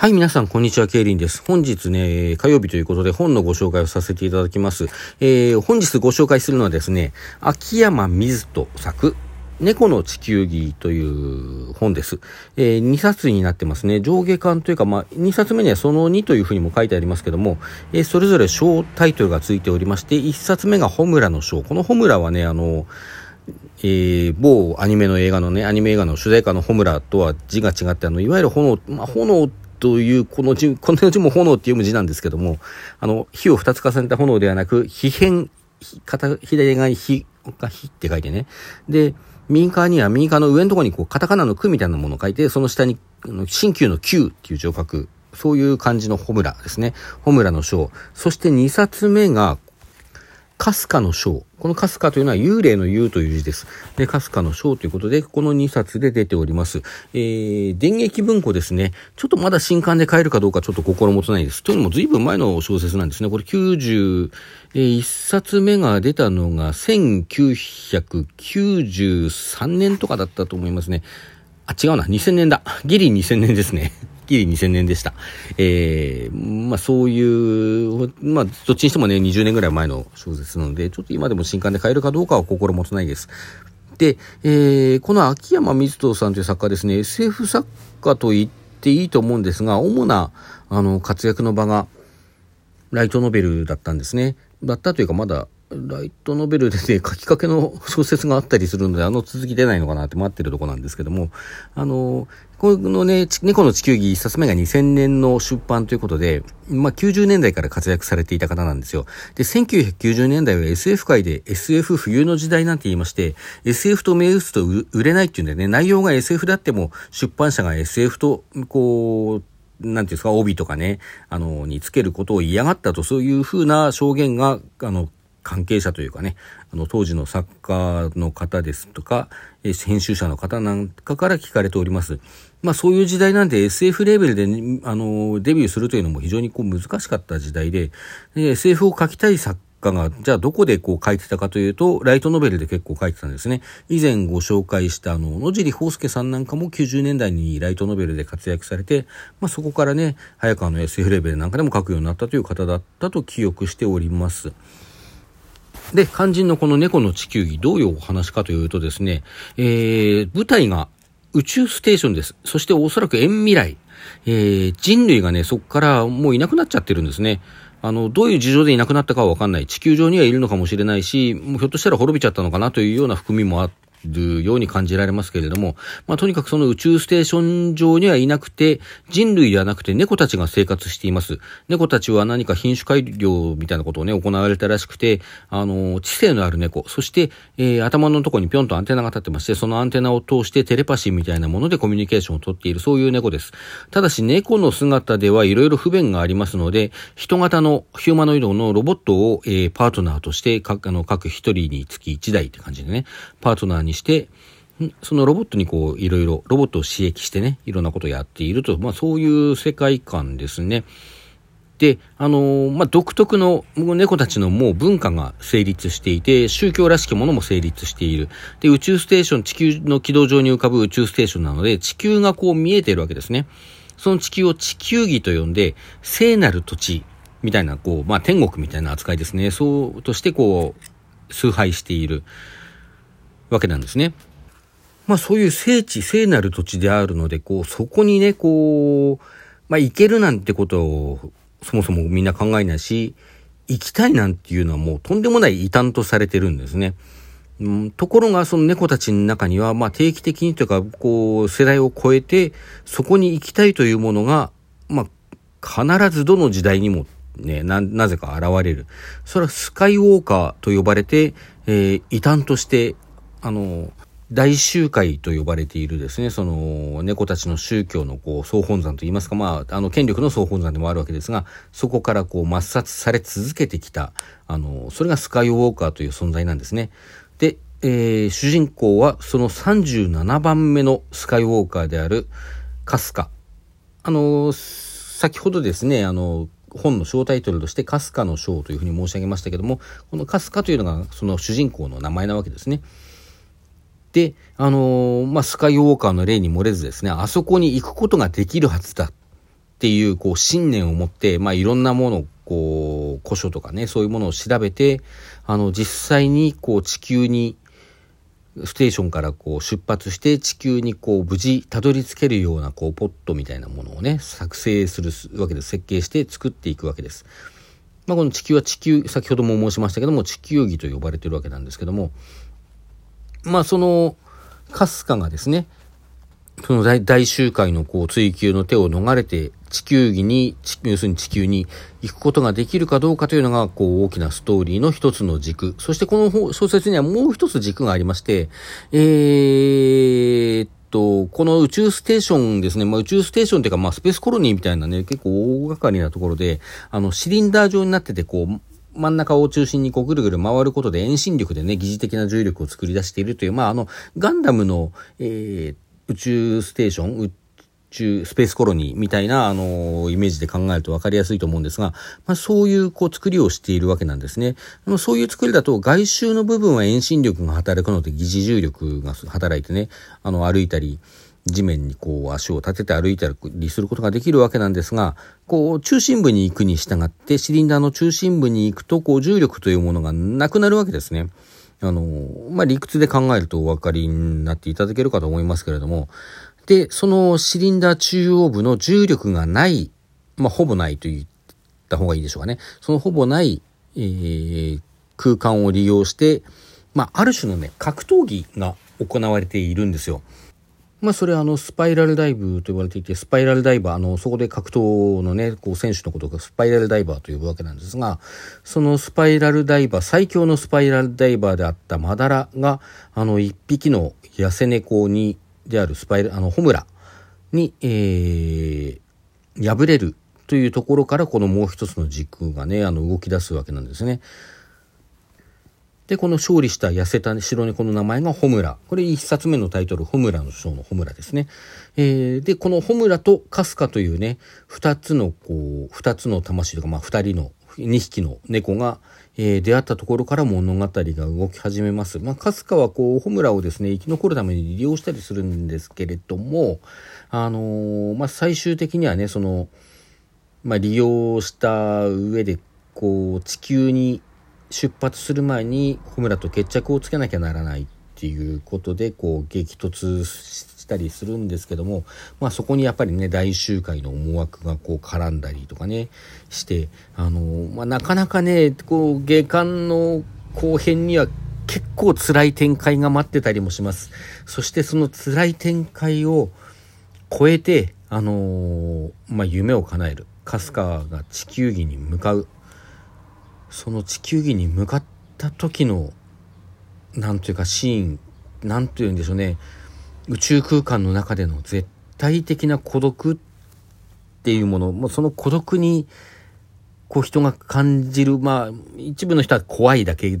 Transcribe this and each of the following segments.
はい、皆さん、こんにちは、ケイリンです。本日ね、火曜日ということで本のご紹介をさせていただきます。えー、本日ご紹介するのはですね、秋山水人作、猫の地球儀という本です。えー、2冊になってますね。上下巻というか、まあ、2冊目にはその2というふうにも書いてありますけども、えー、それぞれ小タイトルがついておりまして、1冊目がホムラの章。このホムラはね、あの、えー、某アニメの映画のね、アニメ映画の主題歌のホムラとは字が違って、あの、いわゆる炎、まあ、炎という、この字、この字も炎って読む字なんですけども、あの、火を二つ重ねた炎ではなく、火変、片、左側に火が火って書いてね。で、右側には右側の上のところにこう、カタカナの句みたいなものを書いて、その下に、新旧の旧っていう字を書く。そういう感じのホムラですね。ホムラの章。そして2冊目が、かすかの章。このかすかというのは幽霊の幽という字です。で、かすかの章ということで、この2冊で出ております。えー、電撃文庫ですね。ちょっとまだ新刊で買えるかどうかちょっと心もとないです。というのも随分前の小説なんですね。これ91冊目が出たのが1993年とかだったと思いますね。あ、違うな。2000年だ。ギリ2000年ですね。きり2000年でした。えー、まあそういう、まあどっちにしてもね、20年ぐらい前の小説なので、ちょっと今でも新刊で買えるかどうかは心もとないです。で、えー、この秋山水人さんという作家ですね、SF 作家と言っていいと思うんですが、主な、あの、活躍の場が、ライトノベルだったんですね。だったというか、まだライトノベルでね、書きかけの小説があったりするので、あの続き出ないのかなって待ってるとこなんですけども、あの、このね、猫の地球儀一冊目が2000年の出版ということで、まあ、90年代から活躍されていた方なんですよ。で、1990年代は SF 界で SF 冬の時代なんて言いまして、SF と銘打つと売れないっていうんでね、内容が SF であっても出版社が SF と、こう、なんていうんですか、帯とかね、あの、につけることを嫌がったと、そういうふうな証言が、あの、関係者というかね、あの、当時の作家の方ですとか、え編集者の方なんかから聞かれております。まあそういう時代なんで SF レベルで、あの、デビューするというのも非常にこう難しかった時代で、で SF を書きたい作家が、じゃあどこでこう書いてたかというと、ライトノベルで結構書いてたんですね。以前ご紹介したあの、野尻宝介さんなんかも90年代にライトノベルで活躍されて、まあそこからね、早川の SF レベルなんかでも書くようになったという方だったと記憶しております。で、肝心のこの猫の地球儀、どういうお話かというとですね、えー、舞台が宇宙ステーションです。そしておそらく遠未来。えー、人類がね、そこからもういなくなっちゃってるんですね。あの、どういう事情でいなくなったかはわかんない。地球上にはいるのかもしれないし、もうひょっとしたら滅びちゃったのかなというような含みもあっ、るように感じられますけれども、まあ、とにかくその宇宙ステーション上にはいなくて、人類ではなくて猫たちが生活しています。猫たちは何か品種改良みたいなことをね、行われたらしくて、あの、知性のある猫、そして、えー、頭のとこにぴょんとアンテナが立ってまして、そのアンテナを通してテレパシーみたいなものでコミュニケーションをとっている、そういう猫です。ただし、猫の姿ではいろいろ不便がありますので、人型のヒューマノイドのロボットを、えー、パートナーとして、各、あの、各一人につき一台って感じでね、パートナーににして、そのロボットにこう、いろいろ、ロボットを刺激してね、いろんなことをやっていると、まあそういう世界観ですね。で、あのー、まあ、独特の猫たちのもう文化が成立していて、宗教らしきものも成立している。で、宇宙ステーション、地球の軌道上に浮かぶ宇宙ステーションなので、地球がこう見えているわけですね。その地球を地球儀と呼んで、聖なる土地みたいな、こう、まあ、天国みたいな扱いですね。そうとしてこう、崇拝しているわけなんですね。まあそういう聖地、聖なる土地であるので、こう、そこにね、こう、まあ行けるなんてことを、そもそもみんな考えないし、行きたいなんていうのはもうとんでもない異端とされてるんですね。うん、ところが、その猫たちの中には、まあ定期的にというか、こう、世代を超えて、そこに行きたいというものが、まあ、必ずどの時代にもね、な、なぜか現れる。それはスカイウォーカーと呼ばれて、えー、異端として、あの、大集会と呼ばれているですね、その猫たちの宗教のこう総本山といいますか、まあ、あの権力の総本山でもあるわけですが、そこからこう抹殺され続けてきた、あの、それがスカイウォーカーという存在なんですね。で、えー、主人公はその37番目のスカイウォーカーであるカスカ。あの、先ほどですね、あの、本の小タイトルとしてカスカの章というふうに申し上げましたけども、このカスカというのがその主人公の名前なわけですね。で、あのー、まあ、スカイウォーカーの例に漏れずですね、あそこに行くことができるはずだ。っていう、こう、信念を持って、まあ、いろんなものを、こう、古書とかね、そういうものを調べて、あの、実際に、こう、地球に、ステーションからこう出発して地球にこう無事たどり着けるようなこうポットみたいなものをね作成するわけです設計して作っていくわけです。まあ、この地球は地球先ほども申しましたけども地球儀と呼ばれてるわけなんですけどもまあそのかすかがですねその大大集会のこう追求の手を逃れて地球儀に、要するに地球に行くことができるかどうかというのが、こう、大きなストーリーの一つの軸。そしてこの小説にはもう一つ軸がありまして、えー、と、この宇宙ステーションですね、まあ、宇宙ステーションっていうか、まあ、スペースコロニーみたいなね、結構大掛かりなところで、あの、シリンダー状になってて、こう、真ん中を中心にこうぐるぐる回ることで遠心力でね、疑似的な重力を作り出しているという、まあ、あの、ガンダムの、えー、宇宙ステーション、宇宙、スペースコロニーみたいな、あの、イメージで考えると分かりやすいと思うんですが、まあ、そういう、こう、作りをしているわけなんですね。でもそういう作りだと、外周の部分は遠心力が働くので、疑似重力が働いてね、あの、歩いたり、地面にこう足を立てて歩いたりすることができるわけなんですが、こう中心部に行くに従って、シリンダーの中心部に行くと、こう重力というものがなくなるわけですね。あの、まあ、理屈で考えるとお分かりになっていただけるかと思いますけれども、で、そのシリンダー中央部の重力がない、まあ、ほぼないと言った方がいいでしょうかね。そのほぼない、えー、空間を利用して、まあ、ある種のね、格闘技が行われているんですよ。まあ、それはあの、スパイラルダイブと言われていて、スパイラルダイバー、あの、そこで格闘のね、こう、選手のことがスパイラルダイバーと呼ぶわけなんですが、そのスパイラルダイバー、最強のスパイラルダイバーであったマダラが、あの、一匹の痩せ猫に、であるスパイラ、あの、ホムラに、えー、敗れるというところから、このもう一つの軸がね、あの、動き出すわけなんですね。で、この勝利した痩せた白猫の名前がホムラ。これ一冊目のタイトル、ホムラの章のホムラですね。えー、で、このホムラとカスカというね、二つの、こう、二つの魂とか、まあ二人の、二匹の猫が、えー、出会ったところから物語が動き始めます。まあ、カスカはこう、ホムラをですね、生き残るために利用したりするんですけれども、あのー、まあ、最終的にはね、その、まあ、利用した上で、こう、地球に出発する前にホムラと決着をつけなきゃならないっていうことでこう激突したりするんですけども、まあ、そこにやっぱりね大集会の思惑がこう絡んだりとかねしてあの、まあ、なかなかねこう下巻の後編には結構辛い展開が待ってたりもします。そしてその辛い展開を超えて、あのー、まあ、夢を叶える。春日が地球儀に向かう。その地球儀に向かった時の何というかシーン何と言うんでしょうね。宇宙空間の中での絶対的な孤独っていうもの。もうその孤独にこう人が感じるまあ一部の人は怖いだけ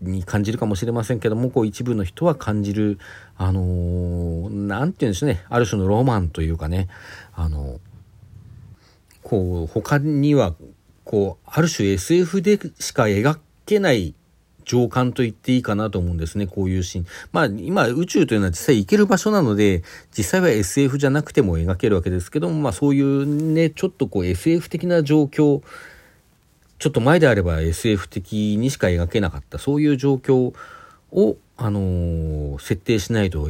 に感じるかもしれませんけどもこう一部の人は感じるあの何、て言うんでしょうね。ある種のロマンというかね。あのこう他にはこう、ある種 SF でしか描けない情感と言っていいかなと思うんですね、こういうシーン。まあ、今、宇宙というのは実際行ける場所なので、実際は SF じゃなくても描けるわけですけども、まあそういうね、ちょっとこう SF 的な状況、ちょっと前であれば SF 的にしか描けなかった、そういう状況を、あのー、設定しないと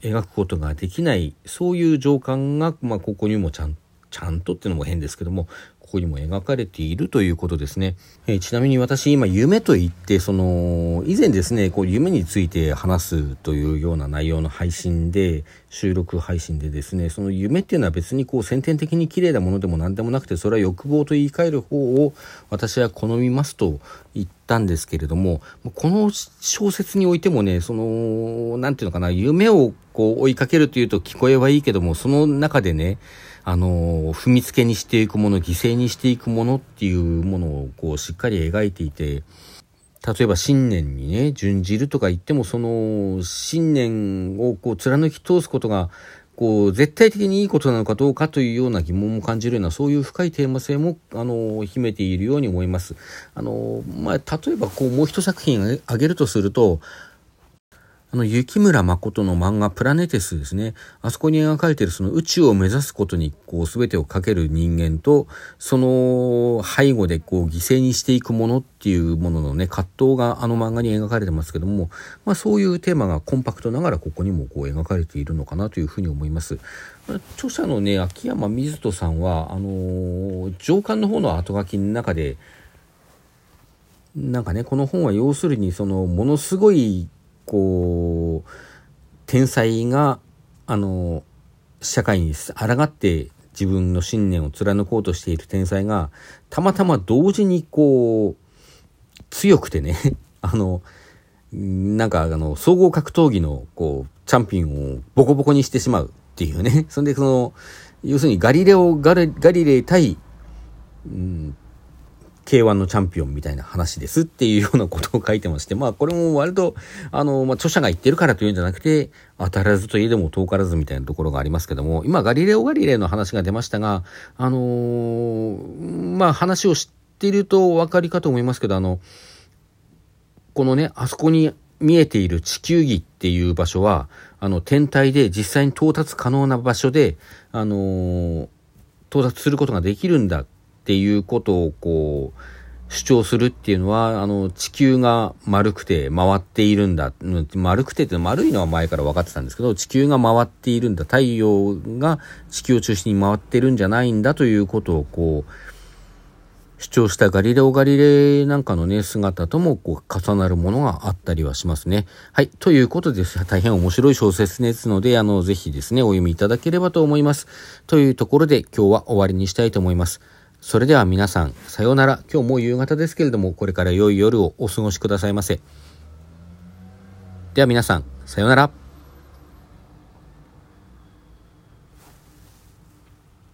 描くことができない、そういう情感が、まあここにもちゃんとちゃんとっていうのも変ですけども、ここにも描かれているということですね。えー、ちなみに私今夢と言って、その、以前ですね、こう夢について話すというような内容の配信で、収録配信でですね、その夢っていうのは別にこう先天的に綺麗なものでも何でもなくて、それは欲望と言い換える方を私は好みますと言ったんですけれども、この小説においてもね、その、なんていうのかな、夢をこう追いかけるというと聞こえはいいけども、その中でね、あの、踏みつけにしていくもの、犠牲にしていくものっていうものをこうしっかり描いていて、例えば信念にね、準じるとか言っても、その信念をこう貫き通すことが、こう、絶対的にいいことなのかどうかというような疑問も感じるような、そういう深いテーマ性も、あの、秘めているように思います。あの、まあ、例えば、こう、もう一作品挙げるとすると、あの、雪村誠の漫画プラネテスですね。あそこに描かれているその宇宙を目指すことにこう全てをかける人間と、その背後でこう犠牲にしていくものっていうもののね、葛藤があの漫画に描かれてますけども、まあそういうテーマがコンパクトながらここにもこう描かれているのかなというふうに思います。著者のね、秋山水人さんは、あの、上巻の方の後書きの中で、なんかね、この本は要するにそのものすごいこう、天才が、あの、社会に抗って自分の信念を貫こうとしている天才が、たまたま同時にこう、強くてね、あの、なんかあの、総合格闘技のこう、チャンピオンをボコボコにしてしまうっていうね。そんでその、要するにガリレオ・ガリレイ対、うん、K1 のチャンピオンみたいな話ですっていうようなことを書いてまして、まあこれも割と、あの、まあ著者が言ってるからというんじゃなくて、当たらずといえども遠からずみたいなところがありますけども、今ガリレオ・ガリレイの話が出ましたが、あのー、まあ話を知っているとお分かりかと思いますけど、あの、このね、あそこに見えている地球儀っていう場所は、あの、天体で実際に到達可能な場所で、あのー、到達することができるんだっていうことをこう、主張するっていうのは、あの、地球が丸くて回っているんだ。丸くてって丸いのは前から分かってたんですけど、地球が回っているんだ。太陽が地球を中心に回ってるんじゃないんだということをこう、主張したガリレオ・ガリレイなんかのね、姿ともこう重なるものがあったりはしますね。はい。ということです、大変面白い小説ですので、あの、ぜひですね、お読みいただければと思います。というところで、今日は終わりにしたいと思います。それでは皆さん、さようなら。今日も夕方ですけれども、これから良い夜をお過ごしくださいませ。では皆さん、さようなら。